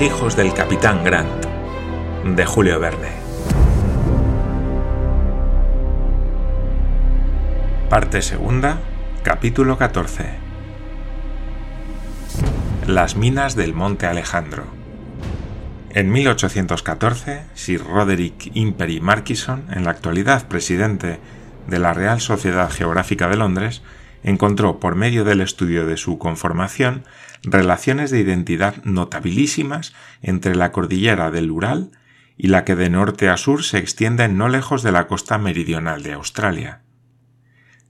Hijos del capitán Grant, de Julio Verne. Parte segunda, capítulo 14. Las minas del Monte Alejandro. En 1814, Sir Roderick Impery Markison, en la actualidad presidente de la Real Sociedad Geográfica de Londres, encontró por medio del estudio de su conformación relaciones de identidad notabilísimas entre la cordillera del Ural y la que de norte a sur se extiende no lejos de la costa meridional de Australia.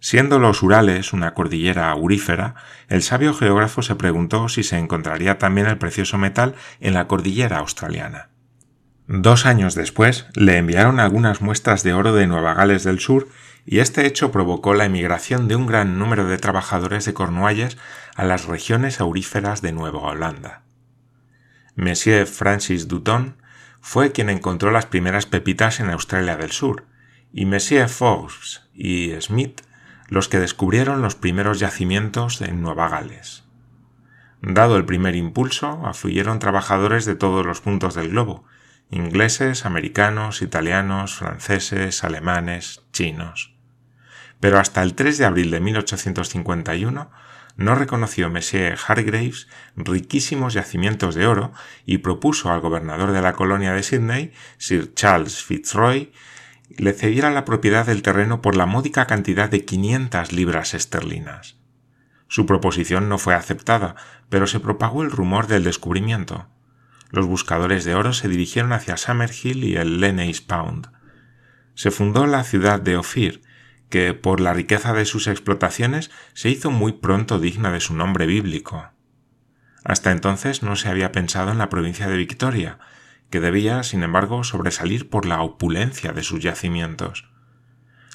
Siendo los Urales una cordillera aurífera, el sabio geógrafo se preguntó si se encontraría también el precioso metal en la cordillera australiana. Dos años después le enviaron algunas muestras de oro de Nueva Gales del Sur y este hecho provocó la emigración de un gran número de trabajadores de Cornualles a las regiones auríferas de Nueva Holanda. Monsieur Francis Dutton fue quien encontró las primeras pepitas en Australia del Sur, y Monsieur Forbes y Smith los que descubrieron los primeros yacimientos en Nueva Gales. Dado el primer impulso, afluyeron trabajadores de todos los puntos del globo, ingleses, americanos, italianos, franceses, alemanes, chinos pero hasta el 3 de abril de 1851 no reconoció Monsieur Hargraves riquísimos yacimientos de oro y propuso al gobernador de la colonia de Sydney, Sir Charles Fitzroy, le cediera la propiedad del terreno por la módica cantidad de 500 libras esterlinas. Su proposición no fue aceptada, pero se propagó el rumor del descubrimiento. Los buscadores de oro se dirigieron hacia Summerhill y el Lennox Pound. Se fundó la ciudad de Ophir, que por la riqueza de sus explotaciones se hizo muy pronto digna de su nombre bíblico. Hasta entonces no se había pensado en la provincia de Victoria, que debía, sin embargo, sobresalir por la opulencia de sus yacimientos.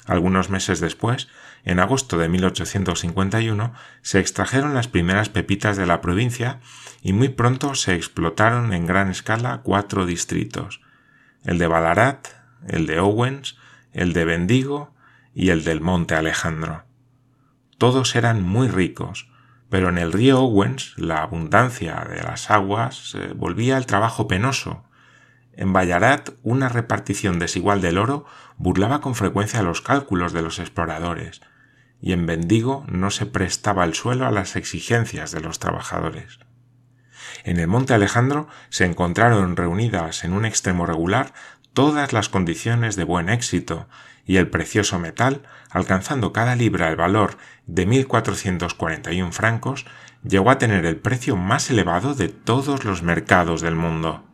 Algunos meses después, en agosto de 1851, se extrajeron las primeras pepitas de la provincia y muy pronto se explotaron en gran escala cuatro distritos, el de Ballarat, el de Owens, el de Bendigo y el del monte Alejandro. Todos eran muy ricos, pero en el río Owens la abundancia de las aguas volvía el trabajo penoso. En Ballarat una repartición desigual del oro burlaba con frecuencia los cálculos de los exploradores, y en Bendigo no se prestaba el suelo a las exigencias de los trabajadores. En el monte Alejandro se encontraron reunidas en un extremo regular todas las condiciones de buen éxito y el precioso metal, alcanzando cada libra el valor de 1.441 francos, llegó a tener el precio más elevado de todos los mercados del mundo.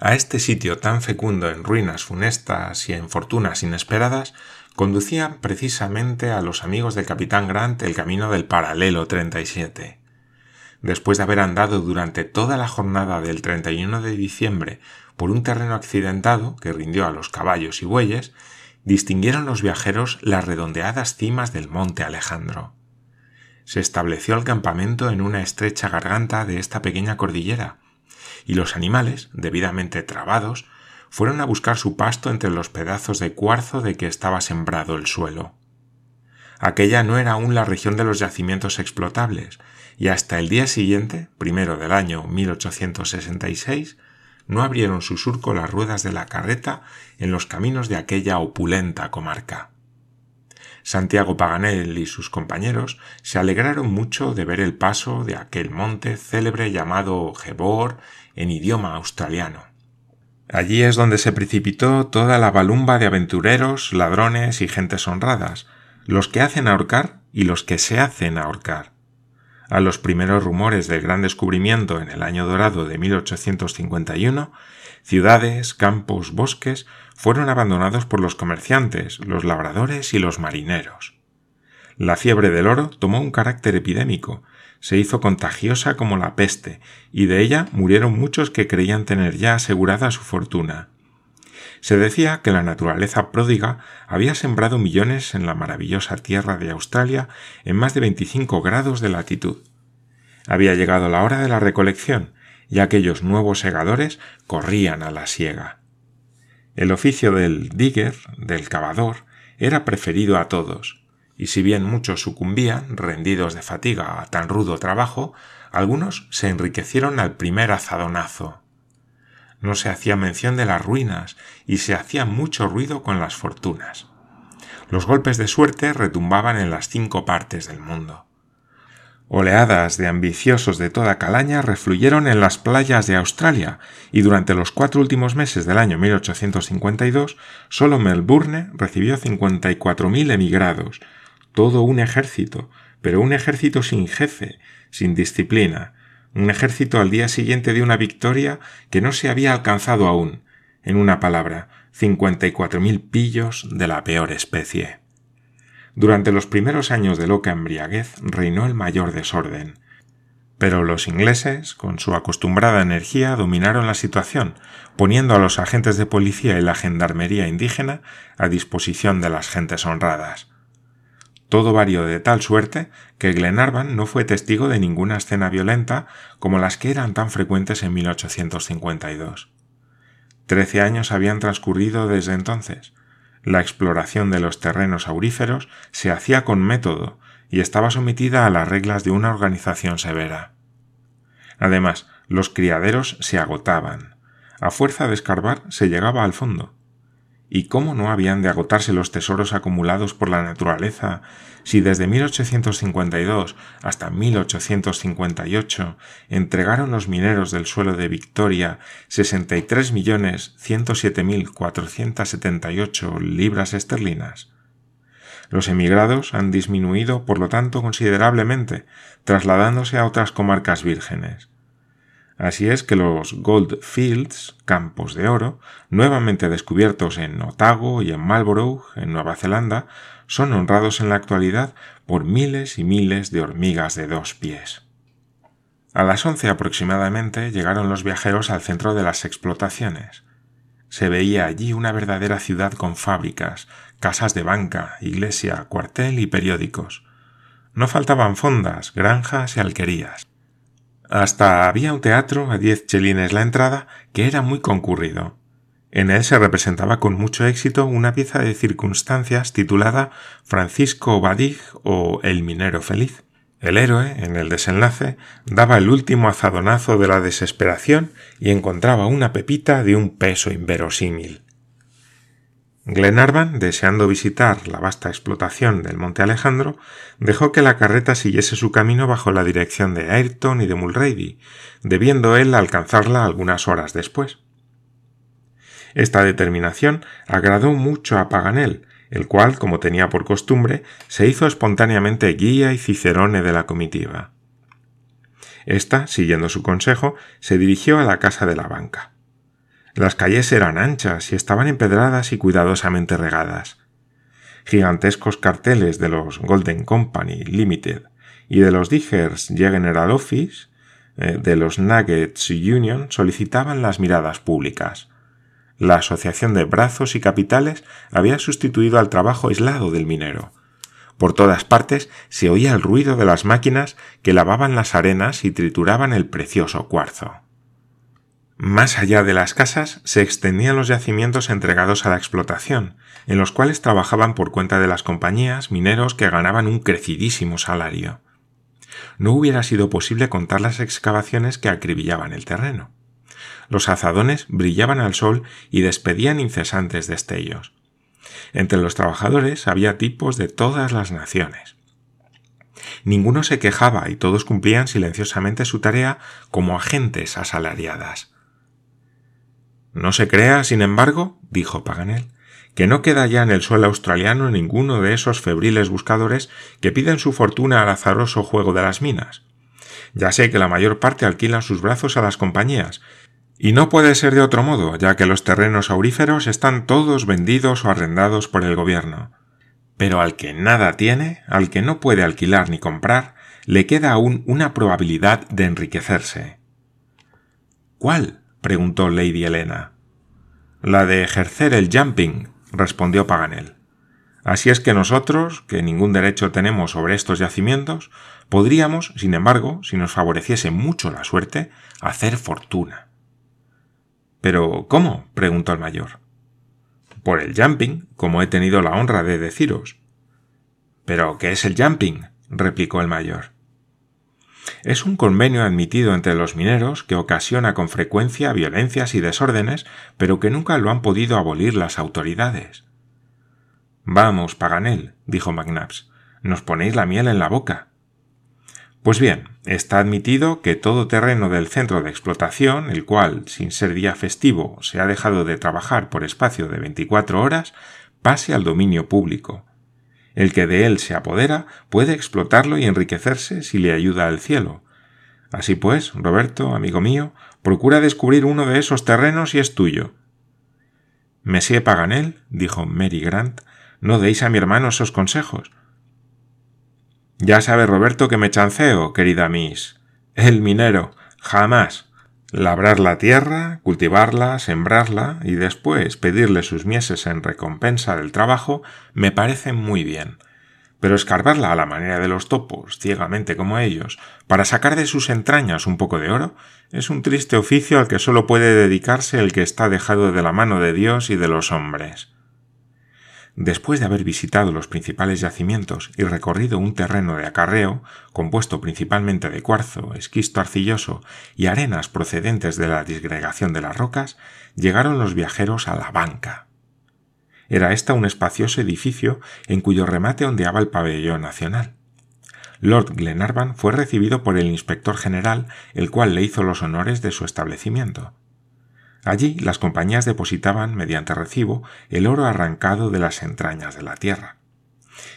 A este sitio tan fecundo en ruinas funestas y en fortunas inesperadas, conducían precisamente a los amigos del capitán Grant el camino del paralelo 37. Después de haber andado durante toda la jornada del 31 de diciembre por un terreno accidentado que rindió a los caballos y bueyes, distinguieron los viajeros las redondeadas cimas del monte Alejandro. Se estableció el campamento en una estrecha garganta de esta pequeña cordillera, y los animales, debidamente trabados, fueron a buscar su pasto entre los pedazos de cuarzo de que estaba sembrado el suelo. Aquella no era aún la región de los yacimientos explotables, y hasta el día siguiente, primero del año 1866, no abrieron su surco las ruedas de la carreta en los caminos de aquella opulenta comarca. Santiago Paganel y sus compañeros se alegraron mucho de ver el paso de aquel monte célebre llamado Gebor en idioma australiano. Allí es donde se precipitó toda la balumba de aventureros, ladrones y gentes honradas, los que hacen ahorcar y los que se hacen ahorcar a los primeros rumores del gran descubrimiento en el año dorado de 1851, ciudades, campos, bosques fueron abandonados por los comerciantes, los labradores y los marineros. La fiebre del oro tomó un carácter epidémico, se hizo contagiosa como la peste, y de ella murieron muchos que creían tener ya asegurada su fortuna. Se decía que la naturaleza pródiga había sembrado millones en la maravillosa tierra de Australia en más de 25 grados de latitud. Había llegado la hora de la recolección y aquellos nuevos segadores corrían a la siega. El oficio del digger, del cavador, era preferido a todos, y si bien muchos sucumbían, rendidos de fatiga a tan rudo trabajo, algunos se enriquecieron al primer azadonazo. No se hacía mención de las ruinas y se hacía mucho ruido con las fortunas. Los golpes de suerte retumbaban en las cinco partes del mundo. Oleadas de ambiciosos de toda calaña refluyeron en las playas de Australia y durante los cuatro últimos meses del año 1852 solo Melbourne recibió 54.000 emigrados, todo un ejército, pero un ejército sin jefe, sin disciplina, un ejército al día siguiente de una victoria que no se había alcanzado aún, en una palabra, 54.000 pillos de la peor especie. Durante los primeros años de loca embriaguez reinó el mayor desorden. Pero los ingleses, con su acostumbrada energía, dominaron la situación, poniendo a los agentes de policía y la gendarmería indígena a disposición de las gentes honradas. Todo varió de tal suerte que Glenarvan no fue testigo de ninguna escena violenta como las que eran tan frecuentes en 1852. Trece años habían transcurrido desde entonces, la exploración de los terrenos auríferos se hacía con método y estaba sometida a las reglas de una organización severa. Además, los criaderos se agotaban. A fuerza de escarbar se llegaba al fondo ¿Y cómo no habían de agotarse los tesoros acumulados por la naturaleza si desde 1852 hasta 1858 entregaron los mineros del suelo de Victoria 63.107.478 libras esterlinas? Los emigrados han disminuido, por lo tanto, considerablemente, trasladándose a otras comarcas vírgenes. Así es que los Gold Fields, campos de oro, nuevamente descubiertos en Otago y en Marlborough, en Nueva Zelanda, son honrados en la actualidad por miles y miles de hormigas de dos pies. A las once aproximadamente llegaron los viajeros al centro de las explotaciones. Se veía allí una verdadera ciudad con fábricas, casas de banca, iglesia, cuartel y periódicos. No faltaban fondas, granjas y alquerías. Hasta había un teatro a diez chelines la entrada que era muy concurrido. En él se representaba con mucho éxito una pieza de circunstancias titulada Francisco Badig o El minero feliz. El héroe, en el desenlace, daba el último azadonazo de la desesperación y encontraba una pepita de un peso inverosímil. Glenarvan, deseando visitar la vasta explotación del Monte Alejandro, dejó que la carreta siguiese su camino bajo la dirección de Ayrton y de Mulrady, debiendo él alcanzarla algunas horas después. Esta determinación agradó mucho a Paganel, el cual, como tenía por costumbre, se hizo espontáneamente guía y cicerone de la comitiva. Esta, siguiendo su consejo, se dirigió a la casa de la banca. Las calles eran anchas y estaban empedradas y cuidadosamente regadas. Gigantescos carteles de los Golden Company Limited y de los Diggers General Office, eh, de los Nuggets Union, solicitaban las miradas públicas. La asociación de brazos y capitales había sustituido al trabajo aislado del minero. Por todas partes se oía el ruido de las máquinas que lavaban las arenas y trituraban el precioso cuarzo. Más allá de las casas se extendían los yacimientos entregados a la explotación, en los cuales trabajaban por cuenta de las compañías mineros que ganaban un crecidísimo salario. No hubiera sido posible contar las excavaciones que acribillaban el terreno. Los azadones brillaban al sol y despedían incesantes destellos. Entre los trabajadores había tipos de todas las naciones. Ninguno se quejaba y todos cumplían silenciosamente su tarea como agentes asalariadas. No se crea, sin embargo, dijo Paganel, que no queda ya en el suelo australiano ninguno de esos febriles buscadores que piden su fortuna al azaroso juego de las minas. Ya sé que la mayor parte alquilan sus brazos a las compañías, y no puede ser de otro modo, ya que los terrenos auríferos están todos vendidos o arrendados por el gobierno. Pero al que nada tiene, al que no puede alquilar ni comprar, le queda aún una probabilidad de enriquecerse. ¿Cuál? Preguntó Lady Helena. La de ejercer el jumping, respondió Paganel. Así es que nosotros, que ningún derecho tenemos sobre estos yacimientos, podríamos, sin embargo, si nos favoreciese mucho la suerte, hacer fortuna. Pero ¿cómo? preguntó el mayor. Por el jumping, como he tenido la honra de deciros. Pero ¿qué es el jumping? replicó el mayor. Es un convenio admitido entre los mineros que ocasiona con frecuencia violencias y desórdenes, pero que nunca lo han podido abolir las autoridades. Vamos, Paganel, dijo McNabbs, nos ponéis la miel en la boca. Pues bien, está admitido que todo terreno del centro de explotación, el cual, sin ser día festivo, se ha dejado de trabajar por espacio de veinticuatro horas, pase al dominio público. El que de él se apodera puede explotarlo y enriquecerse si le ayuda al cielo. Así pues, Roberto, amigo mío, procura descubrir uno de esos terrenos y es tuyo. Monsieur Paganel, dijo Mary Grant, no deis a mi hermano esos consejos. Ya sabe Roberto que me chanceo, querida Miss. El minero. Jamás. Labrar la tierra, cultivarla, sembrarla y después pedirle sus mieses en recompensa del trabajo me parece muy bien. Pero escarbarla a la manera de los topos, ciegamente como ellos, para sacar de sus entrañas un poco de oro, es un triste oficio al que solo puede dedicarse el que está dejado de la mano de Dios y de los hombres. Después de haber visitado los principales yacimientos y recorrido un terreno de acarreo, compuesto principalmente de cuarzo, esquisto arcilloso y arenas procedentes de la disgregación de las rocas, llegaron los viajeros a la banca. Era ésta un espacioso edificio en cuyo remate ondeaba el pabellón nacional. Lord Glenarvan fue recibido por el inspector general, el cual le hizo los honores de su establecimiento. Allí las compañías depositaban, mediante recibo, el oro arrancado de las entrañas de la tierra.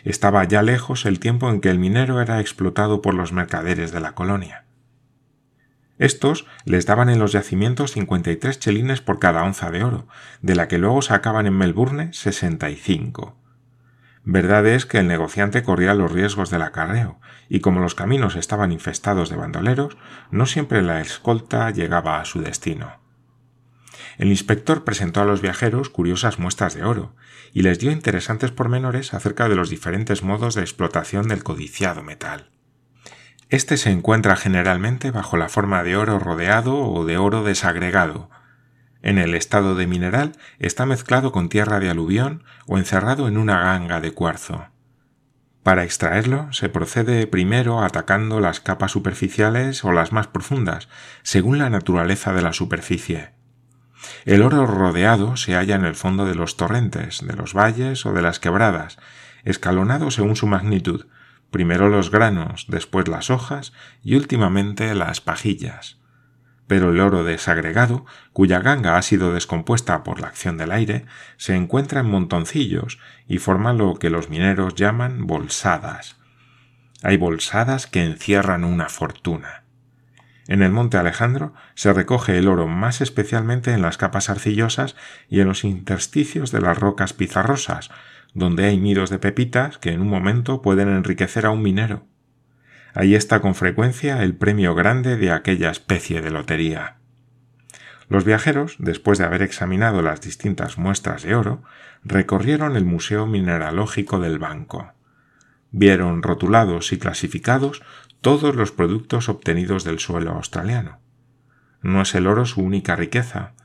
Estaba ya lejos el tiempo en que el minero era explotado por los mercaderes de la colonia. Estos les daban en los yacimientos 53 chelines por cada onza de oro, de la que luego sacaban en Melbourne 65. Verdad es que el negociante corría los riesgos del acarreo, y como los caminos estaban infestados de bandoleros, no siempre la escolta llegaba a su destino. El inspector presentó a los viajeros curiosas muestras de oro y les dio interesantes pormenores acerca de los diferentes modos de explotación del codiciado metal. Este se encuentra generalmente bajo la forma de oro rodeado o de oro desagregado. En el estado de mineral está mezclado con tierra de aluvión o encerrado en una ganga de cuarzo. Para extraerlo se procede primero atacando las capas superficiales o las más profundas, según la naturaleza de la superficie. El oro rodeado se halla en el fondo de los torrentes, de los valles o de las quebradas, escalonado según su magnitud, primero los granos, después las hojas y últimamente las pajillas. Pero el oro desagregado, cuya ganga ha sido descompuesta por la acción del aire, se encuentra en montoncillos y forma lo que los mineros llaman bolsadas. Hay bolsadas que encierran una fortuna. En el monte Alejandro se recoge el oro más especialmente en las capas arcillosas y en los intersticios de las rocas pizarrosas, donde hay nidos de pepitas que en un momento pueden enriquecer a un minero. Ahí está con frecuencia el premio grande de aquella especie de lotería. Los viajeros, después de haber examinado las distintas muestras de oro, recorrieron el Museo Mineralógico del Banco. Vieron rotulados y clasificados todos los productos obtenidos del suelo australiano. No es el oro su única riqueza.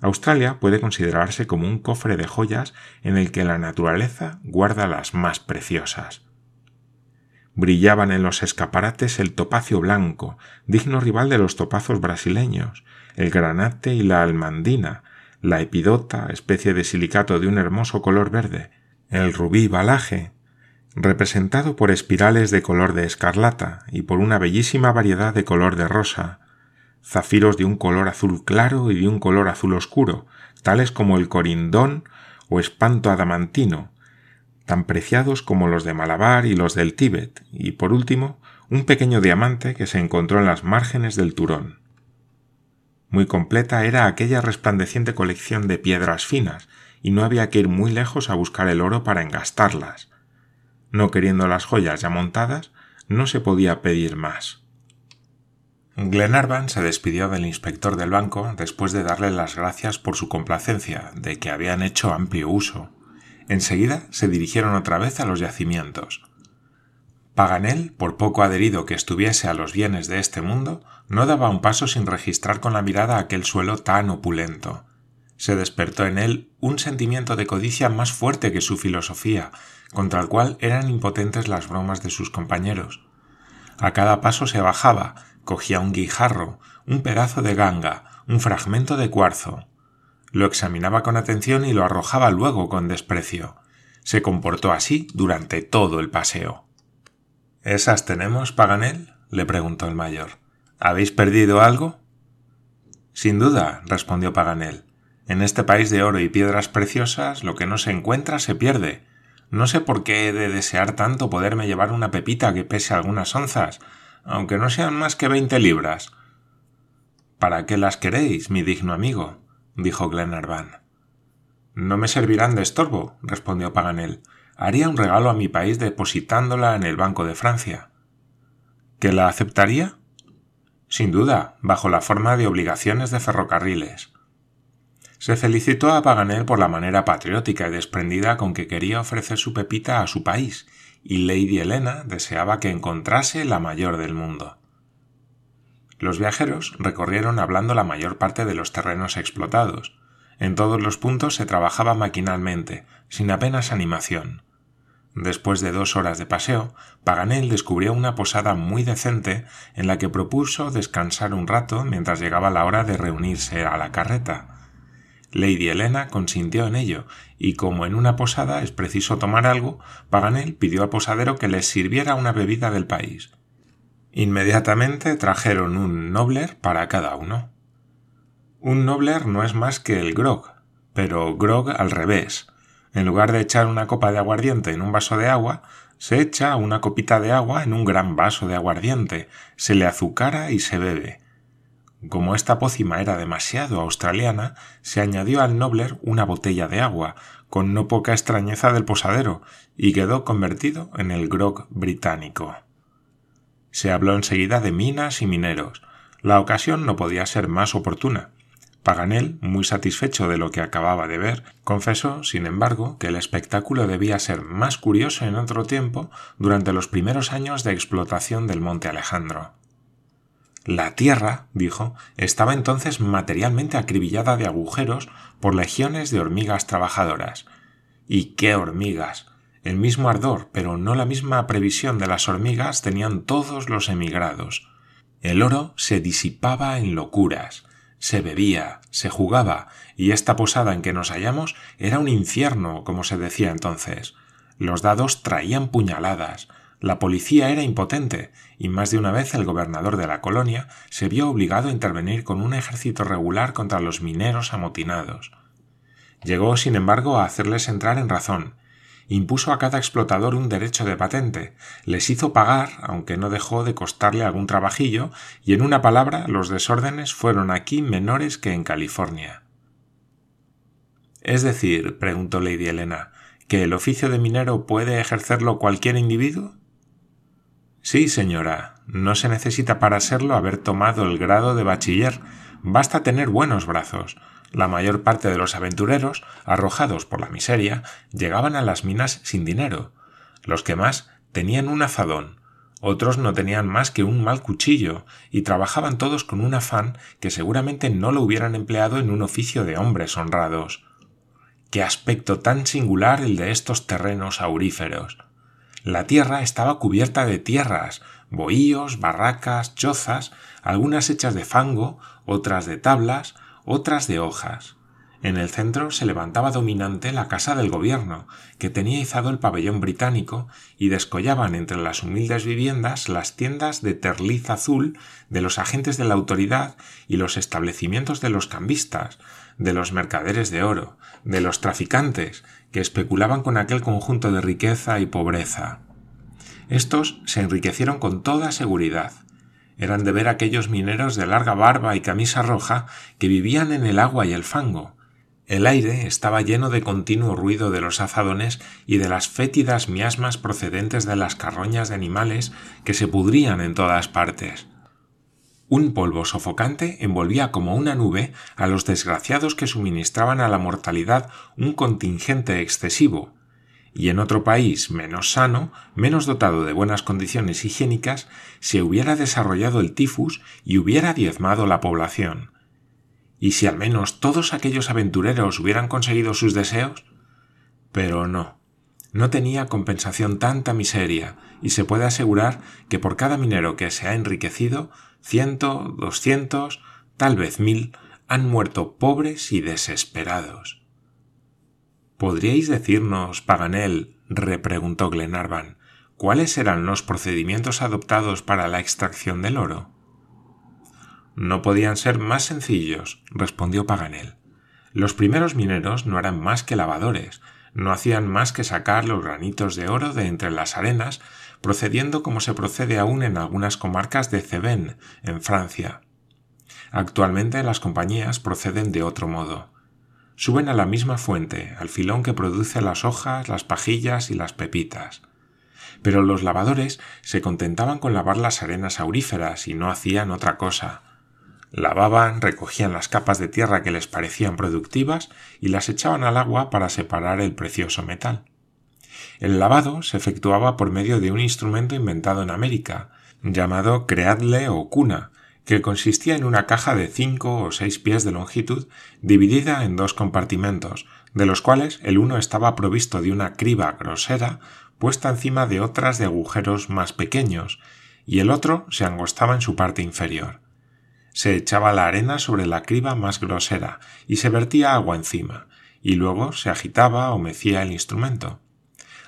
Australia puede considerarse como un cofre de joyas en el que la naturaleza guarda las más preciosas. Brillaban en los escaparates el topacio blanco, digno rival de los topazos brasileños, el granate y la almandina, la epidota, especie de silicato de un hermoso color verde, el rubí balaje, representado por espirales de color de escarlata y por una bellísima variedad de color de rosa, zafiros de un color azul claro y de un color azul oscuro, tales como el corindón o espanto adamantino, tan preciados como los de Malabar y los del Tíbet, y por último, un pequeño diamante que se encontró en las márgenes del Turón. Muy completa era aquella resplandeciente colección de piedras finas, y no había que ir muy lejos a buscar el oro para engastarlas. No queriendo las joyas ya montadas, no se podía pedir más. Glenarvan se despidió del inspector del banco después de darle las gracias por su complacencia, de que habían hecho amplio uso. Enseguida se dirigieron otra vez a los yacimientos. Paganel, por poco adherido que estuviese a los bienes de este mundo, no daba un paso sin registrar con la mirada aquel suelo tan opulento. Se despertó en él un sentimiento de codicia más fuerte que su filosofía, contra el cual eran impotentes las bromas de sus compañeros. A cada paso se bajaba, cogía un guijarro, un pedazo de ganga, un fragmento de cuarzo. Lo examinaba con atención y lo arrojaba luego con desprecio. Se comportó así durante todo el paseo. ¿Esas tenemos, Paganel? le preguntó el mayor. ¿Habéis perdido algo? Sin duda, respondió Paganel. En este país de oro y piedras preciosas, lo que no se encuentra se pierde. No sé por qué he de desear tanto poderme llevar una pepita que pese algunas onzas, aunque no sean más que veinte libras. ¿Para qué las queréis, mi digno amigo? dijo Glenarvan. No me servirán de estorbo, respondió Paganel. Haría un regalo a mi país depositándola en el Banco de Francia. ¿Que la aceptaría? Sin duda, bajo la forma de obligaciones de ferrocarriles. Se felicitó a Paganel por la manera patriótica y desprendida con que quería ofrecer su pepita a su país, y Lady Helena deseaba que encontrase la mayor del mundo. Los viajeros recorrieron hablando la mayor parte de los terrenos explotados. En todos los puntos se trabajaba maquinalmente, sin apenas animación. Después de dos horas de paseo, Paganel descubrió una posada muy decente en la que propuso descansar un rato mientras llegaba la hora de reunirse a la carreta. Lady Helena consintió en ello, y como en una posada es preciso tomar algo, Paganel pidió al posadero que les sirviera una bebida del país. Inmediatamente trajeron un nobler para cada uno. Un nobler no es más que el grog, pero grog al revés, en lugar de echar una copa de aguardiente en un vaso de agua, se echa una copita de agua en un gran vaso de aguardiente, se le azucara y se bebe. Como esta pócima era demasiado australiana, se añadió al nobler una botella de agua, con no poca extrañeza del posadero, y quedó convertido en el grog británico. Se habló enseguida de minas y mineros. La ocasión no podía ser más oportuna. Paganel, muy satisfecho de lo que acababa de ver, confesó, sin embargo, que el espectáculo debía ser más curioso en otro tiempo durante los primeros años de explotación del monte Alejandro. La tierra, dijo, estaba entonces materialmente acribillada de agujeros por legiones de hormigas trabajadoras. ¿Y qué hormigas? El mismo ardor, pero no la misma previsión de las hormigas tenían todos los emigrados. El oro se disipaba en locuras, se bebía, se jugaba, y esta posada en que nos hallamos era un infierno, como se decía entonces. Los dados traían puñaladas, la policía era impotente, y más de una vez el gobernador de la colonia se vio obligado a intervenir con un ejército regular contra los mineros amotinados. Llegó, sin embargo, a hacerles entrar en razón, impuso a cada explotador un derecho de patente, les hizo pagar, aunque no dejó de costarle algún trabajillo, y en una palabra los desórdenes fueron aquí menores que en California. Es decir, preguntó Lady Elena, ¿que el oficio de minero puede ejercerlo cualquier individuo? Sí, señora, no se necesita para serlo haber tomado el grado de bachiller, basta tener buenos brazos, la mayor parte de los aventureros, arrojados por la miseria, llegaban a las minas sin dinero. Los que más tenían un azadón, otros no tenían más que un mal cuchillo, y trabajaban todos con un afán que seguramente no lo hubieran empleado en un oficio de hombres honrados. Qué aspecto tan singular el de estos terrenos auríferos. La tierra estaba cubierta de tierras, bohíos, barracas, chozas, algunas hechas de fango, otras de tablas, otras de hojas. En el centro se levantaba dominante la casa del gobierno, que tenía izado el pabellón británico, y descollaban entre las humildes viviendas las tiendas de terliz azul de los agentes de la autoridad y los establecimientos de los cambistas, de los mercaderes de oro, de los traficantes, que especulaban con aquel conjunto de riqueza y pobreza. Estos se enriquecieron con toda seguridad, eran de ver aquellos mineros de larga barba y camisa roja que vivían en el agua y el fango. El aire estaba lleno de continuo ruido de los azadones y de las fétidas miasmas procedentes de las carroñas de animales que se pudrían en todas partes. Un polvo sofocante envolvía como una nube a los desgraciados que suministraban a la mortalidad un contingente excesivo, y en otro país menos sano, menos dotado de buenas condiciones higiénicas, se hubiera desarrollado el tifus y hubiera diezmado la población. ¿Y si al menos todos aquellos aventureros hubieran conseguido sus deseos? Pero no, no tenía compensación tanta miseria, y se puede asegurar que por cada minero que se ha enriquecido, ciento, doscientos, tal vez mil, han muerto pobres y desesperados. ¿Podríais decirnos, Paganel, repreguntó Glenarvan, cuáles eran los procedimientos adoptados para la extracción del oro? No podían ser más sencillos, respondió Paganel. Los primeros mineros no eran más que lavadores, no hacían más que sacar los granitos de oro de entre las arenas, procediendo como se procede aún en algunas comarcas de Cevennes, en Francia. Actualmente las compañías proceden de otro modo. Suben a la misma fuente, al filón que produce las hojas, las pajillas y las pepitas. Pero los lavadores se contentaban con lavar las arenas auríferas y no hacían otra cosa. Lavaban, recogían las capas de tierra que les parecían productivas y las echaban al agua para separar el precioso metal. El lavado se efectuaba por medio de un instrumento inventado en América, llamado creadle o cuna, que consistía en una caja de cinco o seis pies de longitud dividida en dos compartimentos, de los cuales el uno estaba provisto de una criba grosera puesta encima de otras de agujeros más pequeños, y el otro se angostaba en su parte inferior. Se echaba la arena sobre la criba más grosera y se vertía agua encima, y luego se agitaba o mecía el instrumento.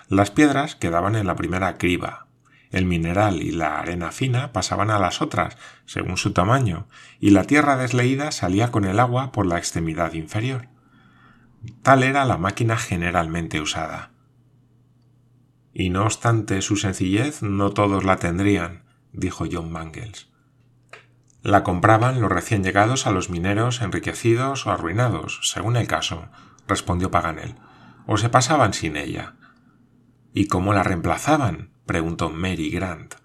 Las piedras quedaban en la primera criba, el mineral y la arena fina pasaban a las otras, según su tamaño, y la tierra desleída salía con el agua por la extremidad inferior. Tal era la máquina generalmente usada. Y no obstante su sencillez, no todos la tendrían, dijo John Mangles. La compraban los recién llegados a los mineros enriquecidos o arruinados, según el caso, respondió Paganel, o se pasaban sin ella. ¿Y cómo la reemplazaban? preguntó Mary Grant.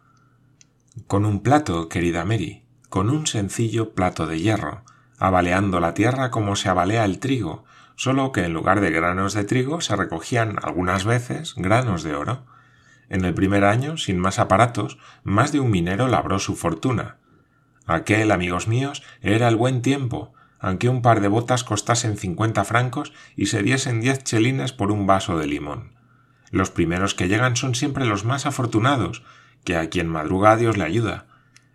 Con un plato, querida Mary, con un sencillo plato de hierro, abaleando la tierra como se abalea el trigo, solo que en lugar de granos de trigo se recogían algunas veces granos de oro. En el primer año, sin más aparatos, más de un minero labró su fortuna. Aquel, amigos míos, era el buen tiempo, aunque un par de botas costasen cincuenta francos y se diesen diez chelines por un vaso de limón. Los primeros que llegan son siempre los más afortunados, que a quien madruga Dios le ayuda.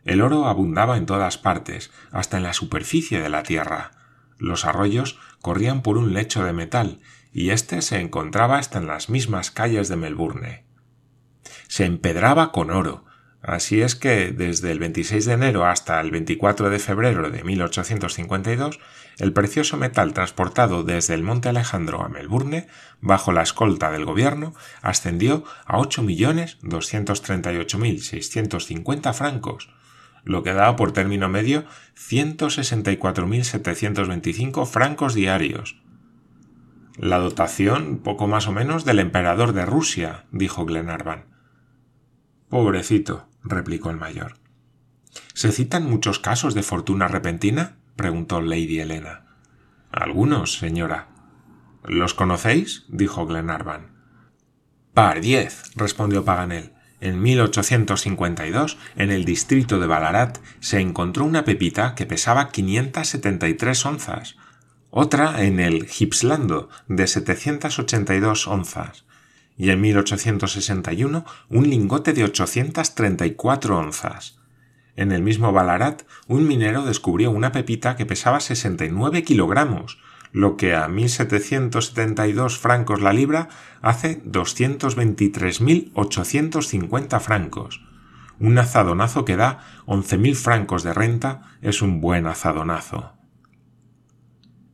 El oro abundaba en todas partes, hasta en la superficie de la tierra. Los arroyos corrían por un lecho de metal, y éste se encontraba hasta en las mismas calles de Melbourne. Se empedraba con oro, Así es que desde el 26 de enero hasta el 24 de febrero de 1852, el precioso metal transportado desde el Monte Alejandro a Melbourne, bajo la escolta del gobierno, ascendió a 8.238.650 francos, lo que daba por término medio 164.725 francos diarios. La dotación, poco más o menos, del emperador de Rusia, dijo Glenarvan. Pobrecito, replicó el mayor. ¿Se citan muchos casos de fortuna repentina? preguntó Lady Helena. Algunos, señora. ¿Los conocéis? dijo Glenarvan. Pardiez, respondió Paganel. En 1852, en el distrito de Ballarat, se encontró una pepita que pesaba 573 onzas, otra en el Gippslando de 782 onzas, y en 1861 un lingote de 834 onzas. En el mismo Ballarat, un minero descubrió una pepita que pesaba 69 kilogramos, lo que a 1.772 francos la libra hace 223.850 francos. Un azadonazo que da 11.000 francos de renta es un buen azadonazo.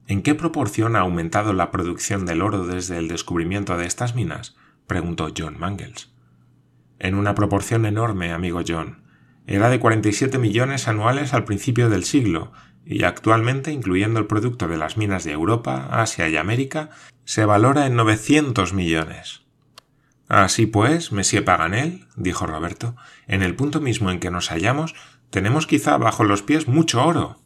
¿En qué proporción ha aumentado la producción del oro desde el descubrimiento de estas minas? Preguntó John Mangles. En una proporción enorme, amigo John. Era de 47 millones anuales al principio del siglo, y actualmente, incluyendo el producto de las minas de Europa, Asia y América, se valora en 900 millones. Así pues, Monsieur Paganel, dijo Roberto, en el punto mismo en que nos hallamos, tenemos quizá bajo los pies mucho oro.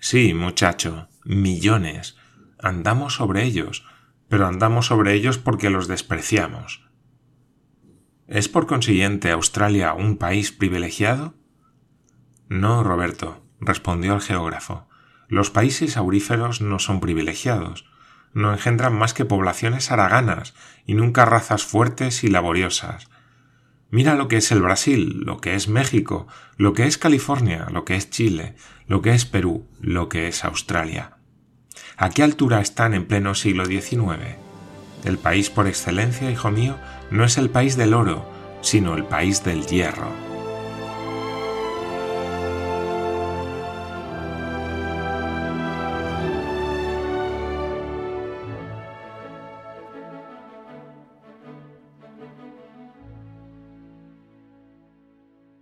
Sí, muchacho, millones. Andamos sobre ellos, pero andamos sobre ellos porque los despreciamos. ¿Es por consiguiente Australia un país privilegiado? No, Roberto, respondió el geógrafo. Los países auríferos no son privilegiados, no engendran más que poblaciones haraganas y nunca razas fuertes y laboriosas. Mira lo que es el Brasil, lo que es México, lo que es California, lo que es Chile, lo que es Perú, lo que es Australia. ¿A qué altura están en pleno siglo XIX? El país por excelencia, hijo mío, no es el país del oro, sino el país del hierro.